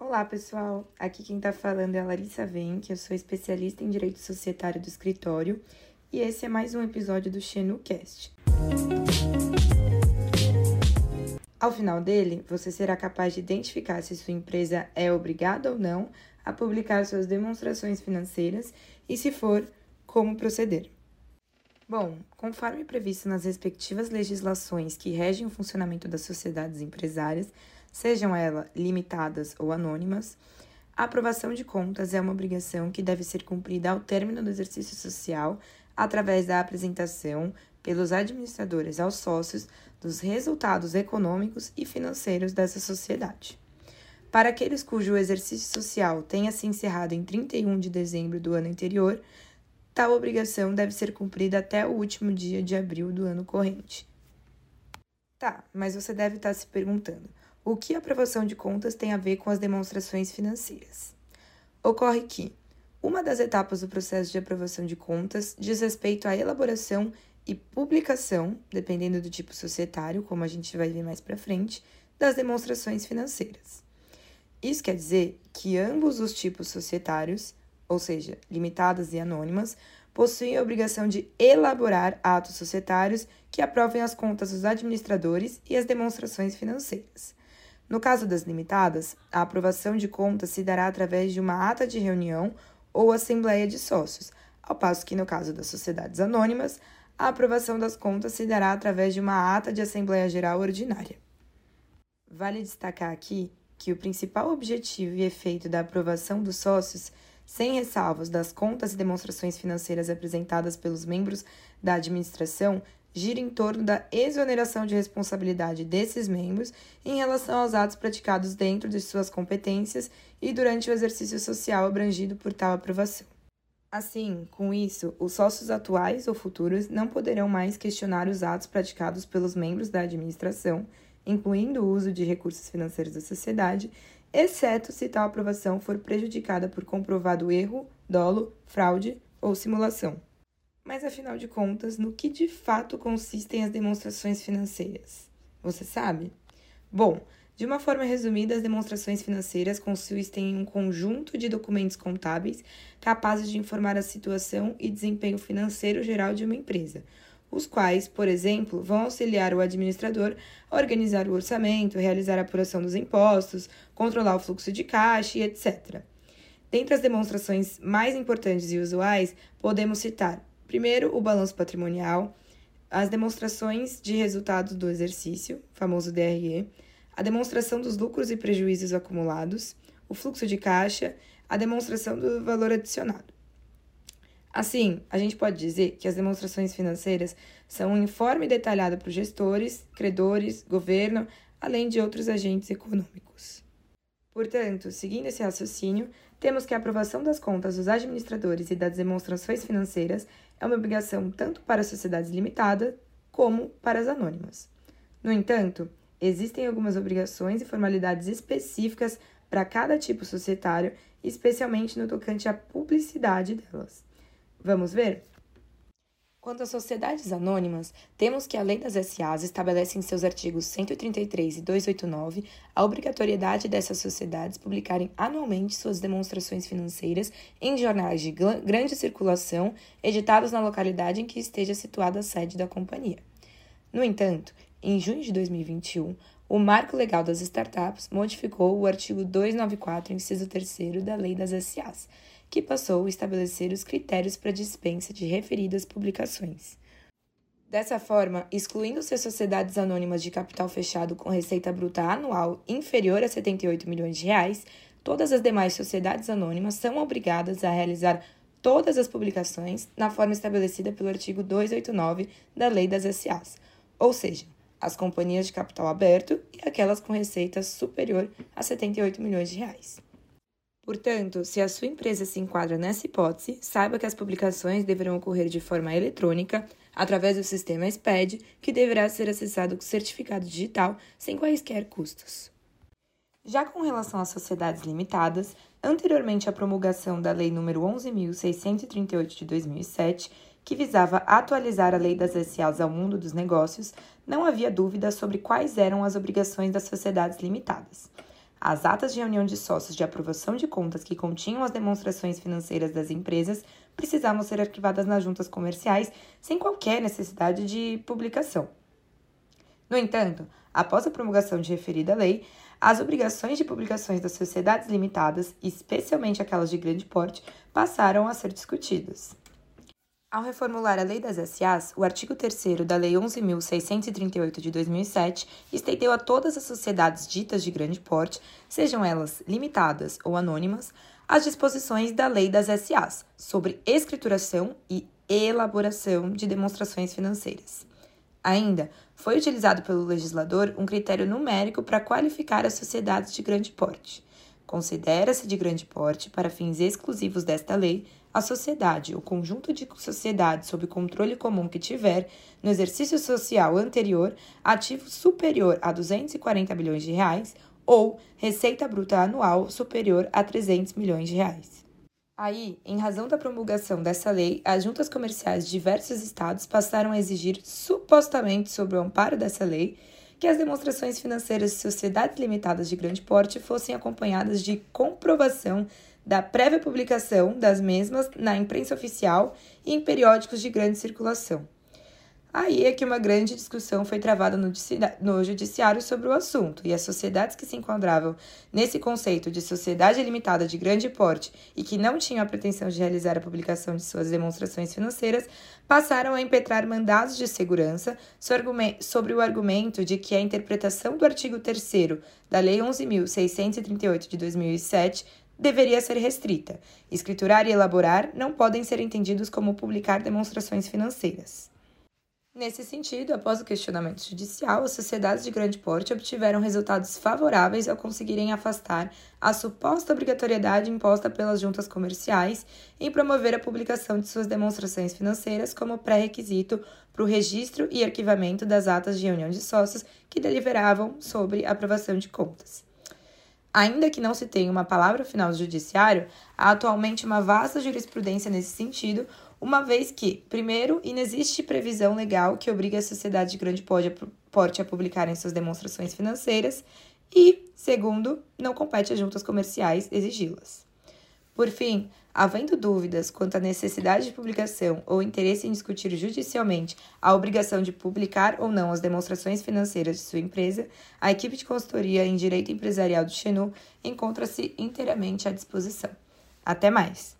Olá, pessoal! Aqui quem está falando é a Larissa Venck, eu sou especialista em Direito Societário do Escritório e esse é mais um episódio do XenuCast. Ao final dele, você será capaz de identificar se sua empresa é obrigada ou não a publicar suas demonstrações financeiras e, se for, como proceder. Bom, conforme previsto nas respectivas legislações que regem o funcionamento das sociedades empresárias, sejam elas limitadas ou anônimas, a aprovação de contas é uma obrigação que deve ser cumprida ao término do exercício social através da apresentação pelos administradores aos sócios dos resultados econômicos e financeiros dessa sociedade. Para aqueles cujo exercício social tenha se encerrado em 31 de dezembro do ano anterior, tal obrigação deve ser cumprida até o último dia de abril do ano corrente. Tá, mas você deve estar se perguntando: o que a aprovação de contas tem a ver com as demonstrações financeiras? Ocorre que uma das etapas do processo de aprovação de contas diz respeito à elaboração e publicação, dependendo do tipo societário, como a gente vai ver mais para frente, das demonstrações financeiras. Isso quer dizer que ambos os tipos societários, ou seja, limitadas e anônimas, possuem a obrigação de elaborar atos societários que aprovem as contas dos administradores e as demonstrações financeiras. No caso das limitadas, a aprovação de contas se dará através de uma ata de reunião ou assembleia de sócios, ao passo que, no caso das sociedades anônimas, a aprovação das contas se dará através de uma ata de Assembleia Geral Ordinária. Vale destacar aqui que o principal objetivo e efeito da aprovação dos sócios, sem ressalvas das contas e demonstrações financeiras apresentadas pelos membros da administração, gira em torno da exoneração de responsabilidade desses membros em relação aos atos praticados dentro de suas competências e durante o exercício social abrangido por tal aprovação. Assim, com isso, os sócios atuais ou futuros não poderão mais questionar os atos praticados pelos membros da administração, incluindo o uso de recursos financeiros da sociedade, exceto se tal aprovação for prejudicada por comprovado erro, dolo, fraude ou simulação. Mas afinal de contas, no que de fato consistem as demonstrações financeiras? Você sabe? Bom, de uma forma resumida, as demonstrações financeiras consistem em um conjunto de documentos contábeis capazes de informar a situação e desempenho financeiro geral de uma empresa, os quais, por exemplo, vão auxiliar o administrador a organizar o orçamento, realizar a apuração dos impostos, controlar o fluxo de caixa e etc. Dentre as demonstrações mais importantes e usuais, podemos citar Primeiro, o balanço patrimonial, as demonstrações de resultados do exercício, famoso DRE, a demonstração dos lucros e prejuízos acumulados, o fluxo de caixa, a demonstração do valor adicionado. Assim, a gente pode dizer que as demonstrações financeiras são um informe detalhado para os gestores, credores, governo, além de outros agentes econômicos. Portanto, seguindo esse raciocínio, temos que a aprovação das contas dos administradores e das demonstrações financeiras é uma obrigação tanto para sociedades limitadas como para as anônimas. No entanto, existem algumas obrigações e formalidades específicas para cada tipo societário, especialmente no tocante à publicidade delas. Vamos ver? Quanto às sociedades anônimas, temos que a Lei das SAs estabelece em seus artigos 133 e 289 a obrigatoriedade dessas sociedades publicarem anualmente suas demonstrações financeiras em jornais de grande circulação, editados na localidade em que esteja situada a sede da companhia. No entanto, em junho de 2021, o Marco Legal das Startups modificou o artigo 294, inciso 3 da Lei das SAs que passou a estabelecer os critérios para dispensa de referidas publicações. Dessa forma, excluindo-se as sociedades anônimas de capital fechado com receita bruta anual inferior a 78 milhões de reais, todas as demais sociedades anônimas são obrigadas a realizar todas as publicações na forma estabelecida pelo artigo 289 da Lei das SAs, ou seja, as companhias de capital aberto e aquelas com receita superior a 78 milhões de reais. Portanto, se a sua empresa se enquadra nessa hipótese, saiba que as publicações deverão ocorrer de forma eletrônica, através do sistema SPED, que deverá ser acessado com certificado digital sem quaisquer custos. Já com relação às sociedades limitadas, anteriormente à promulgação da Lei nº 11.638 de 2007, que visava atualizar a lei das SAs ao mundo dos negócios, não havia dúvida sobre quais eram as obrigações das sociedades limitadas. As atas de reunião de sócios de aprovação de contas que continham as demonstrações financeiras das empresas precisavam ser arquivadas nas juntas comerciais sem qualquer necessidade de publicação. No entanto, após a promulgação de referida lei, as obrigações de publicações das sociedades limitadas, especialmente aquelas de grande porte, passaram a ser discutidas. Ao reformular a Lei das SAs, o artigo 3 da Lei 11.638 de 2007 estendeu a todas as sociedades ditas de grande porte, sejam elas limitadas ou anônimas, as disposições da Lei das SAs sobre escrituração e elaboração de demonstrações financeiras. Ainda foi utilizado pelo legislador um critério numérico para qualificar as sociedades de grande porte. Considera-se de grande porte, para fins exclusivos desta lei, a sociedade, o conjunto de sociedades sob controle comum que tiver, no exercício social anterior, ativo superior a 240 milhões de reais ou receita bruta anual superior a 300 milhões de reais. Aí, em razão da promulgação dessa lei, as juntas comerciais de diversos estados passaram a exigir, supostamente sob o amparo dessa lei, que as demonstrações financeiras de sociedades limitadas de grande porte fossem acompanhadas de comprovação da prévia publicação das mesmas na imprensa oficial e em periódicos de grande circulação. Aí é que uma grande discussão foi travada no, judiciário sobre o assunto, e as sociedades que se enquadravam nesse conceito de sociedade limitada de grande porte e que não tinham a pretensão de realizar a publicação de suas demonstrações financeiras passaram a impetrar mandados de segurança sobre o argumento de que a interpretação do artigo 3 da Lei 11.638 de 2007 deveria ser restrita. Escriturar e elaborar não podem ser entendidos como publicar demonstrações financeiras. Nesse sentido, após o questionamento judicial, as sociedades de grande porte obtiveram resultados favoráveis ao conseguirem afastar a suposta obrigatoriedade imposta pelas juntas comerciais em promover a publicação de suas demonstrações financeiras como pré-requisito para o registro e arquivamento das atas de reunião de sócios que deliberavam sobre aprovação de contas. Ainda que não se tenha uma palavra final do judiciário, há atualmente uma vasta jurisprudência nesse sentido, uma vez que, primeiro, inexiste previsão legal que obrigue a sociedade de grande porte a publicarem suas demonstrações financeiras, e, segundo, não compete às juntas comerciais exigi-las. Por fim, havendo dúvidas quanto à necessidade de publicação ou interesse em discutir judicialmente a obrigação de publicar ou não as demonstrações financeiras de sua empresa, a equipe de consultoria em direito empresarial do Xenu encontra-se inteiramente à disposição. Até mais!